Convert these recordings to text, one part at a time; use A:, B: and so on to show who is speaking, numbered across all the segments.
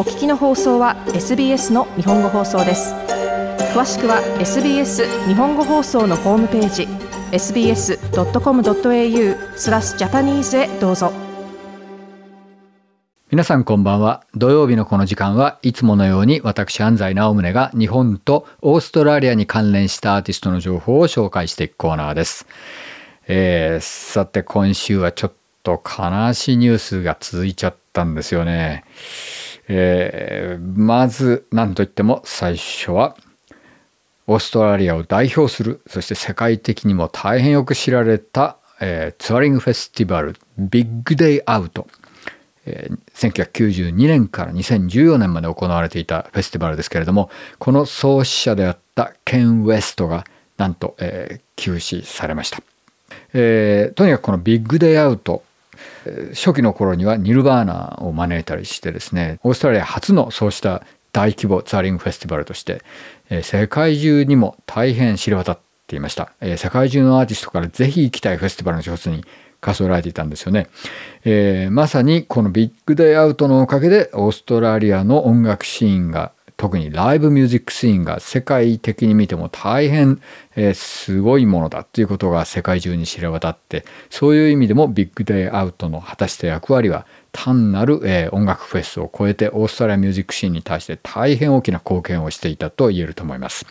A: お聞きの放送は SBS の日本語放送です詳しくは SBS 日本語放送のホームページ sbs.com.au スラスジャパニーズへどうぞ
B: 皆さんこんばんは土曜日のこの時間はいつものように私安西直宗が日本とオーストラリアに関連したアーティストの情報を紹介していくコーナーです、えー、さて今週はちょっと悲しいニュースが続いちゃったんですよね。えー、まず何といっても最初はオーストラリアを代表するそして世界的にも大変よく知られた、えー、ツアリングフェスティバルビッグデイアウト、えー、1992年から2014年まで行われていたフェスティバルですけれどもこの創始者であったケン・ウェストがなんと、えー、休止されました、えー、とにかくこのビッグデイアウト初期の頃にはニルバーナを招いたりしてですねオーストラリア初のそうした大規模ツーリングフェスティバルとして世界中にも大変知れ渡っていました世界中のアーティストからぜひ行きたいフェスティバルの一つに数えられていたんですよね、えー、まさにこのビッグデイアウトのおかげでオーストラリアの音楽シーンが特にライブミュージックシーンが世界的に見ても大変、えー、すごいものだということが世界中に知れ渡ってそういう意味でもビッグデイアウトの果たした役割は単なる、えー、音楽フェスを超えてオーストラリアミュージックシーンに対して大変大きな貢献をしていたと言えると思います。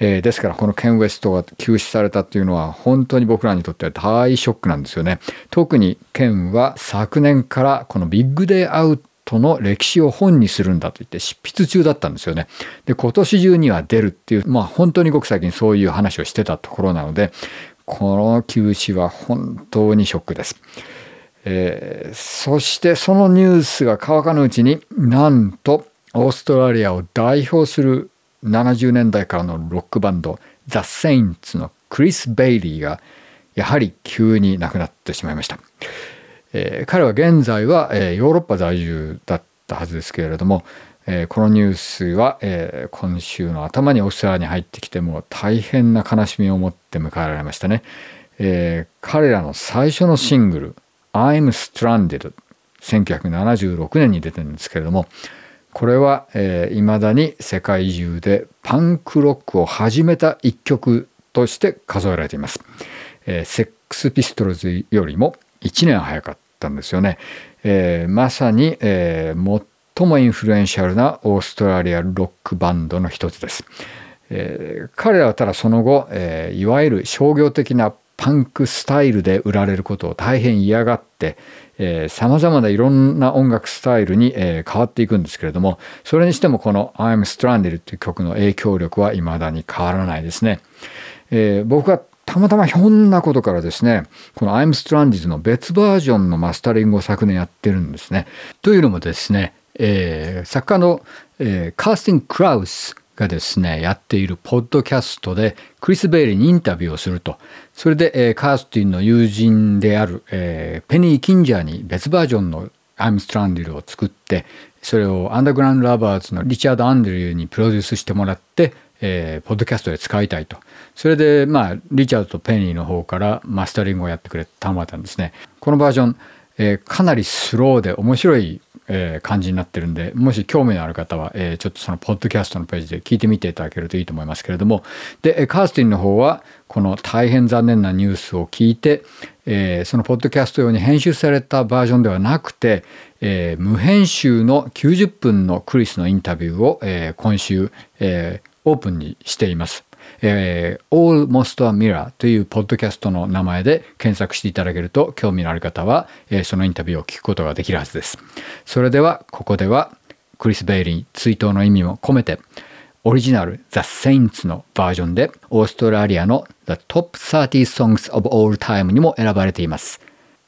B: えー、ですからこのケン・ウェストが休止されたというのは本当に僕らにとっては大ショックなんですよね。特にケンは昨年からこのビッグデイアウトとの歴史を本にするんだと言って執筆中だったんですよね。で、今年中には出るっていう、まあ本当にごく最近そういう話をしてたところなので、この休止は本当にショックです。えー、そしてそのニュースが乾かぬうちになんとオーストラリアを代表する70年代からのロックバンドザ・セインツのクリス・ベイリーがやはり急に亡くなってしまいました。えー、彼は現在は、えー、ヨーロッパ在住だったはずですけれども、えー、このニュースは、えー、今週の頭にオーストラリアに入ってきてもう大変な悲しみを持って迎えられましたね、えー、彼らの最初のシングル「I'm Stranded」1976年に出てるんですけれどもこれは、えー、だに世界中でパンクロックを始めた一曲として数えられています、えー、セックスピストルズよりも1年早かったったんですよね。えー、まさに、えー、最もインフルエンシャルなオーストラリアロックバンドの一つです。えー、彼らはただその後、えー、いわゆる商業的なパンクスタイルで売られることを大変嫌がってさまざまないろんな音楽スタイルに、えー、変わっていくんですけれどもそれにしてもこの「I'm Stranded」という曲の影響力はいまだに変わらないですね。えー、僕たまたまひょんなことからですね、この I'm Stranded の別バージョンのマスタリングを昨年やってるんですね。というのもですね、えー、作家の、えー、カースティン・クラウスがですね、やっているポッドキャストでクリス・ベイリーにインタビューをすると。それで、えー、カースティンの友人である、えー、ペニー・キンジャーに別バージョンの I'm Stranded を作って、それをアンダーグラウンド・ラバーズのリチャード・アンドリューにプロデュースしてもらって、えー、ポッドキャストで使いたいと。それで、まあ、リチャードとペニーの方からマスタリングをやってくれたまたんですね。このバージョン、えー、かなりスローで面白い、えー、感じになってるんで、もし興味のある方は、えー、ちょっとそのポッドキャストのページで聞いてみていただけるといいと思いますけれども、で、カースティンの方は、この大変残念なニュースを聞いて、えー、そのポッドキャスト用に編集されたバージョンではなくて、えー、無編集の90分のクリスのインタビューを、えー、今週、えー、オープンにしています。えー、Almost a Mirror というポッドキャストの名前で検索していただけると興味のある方は、えー、そのインタビューを聞くことができるはずです。それではここではクリス・ベイリー追悼の意味も込めてオリジナル The Saints のバージョンでオーストラリアの The Top 30 Songs of All Time にも選ばれています。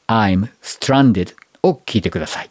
B: I'm Stranded を聴いてください。